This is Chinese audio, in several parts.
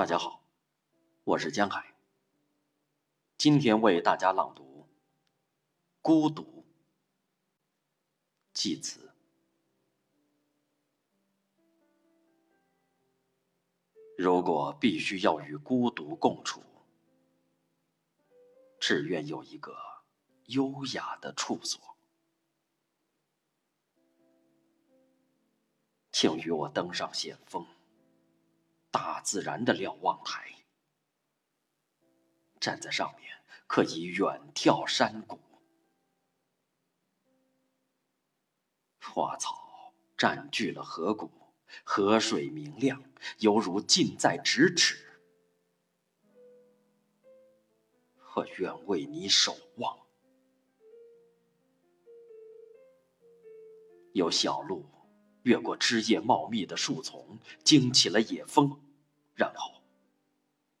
大家好，我是江海。今天为大家朗读《孤独》祭词。如果必须要与孤独共处，只愿有一个优雅的处所。请与我登上险峰，大自然的瞭望台。站在上面，可以远眺山谷。花草占据了河谷，河水明亮，犹如近在咫尺。我愿为你守望。有小路。越过枝叶茂密的树丛，惊起了野蜂，然后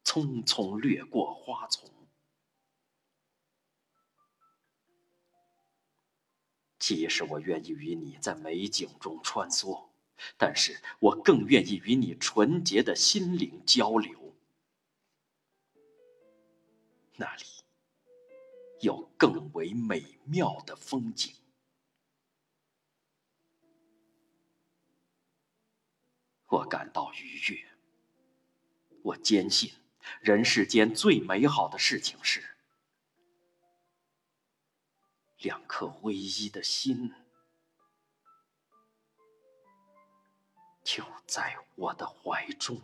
匆匆掠过花丛。即使我愿意与你在美景中穿梭，但是我更愿意与你纯洁的心灵交流。那里有更为美妙的风景。我感到愉悦。我坚信，人世间最美好的事情是，两颗唯一的心就在我的怀中。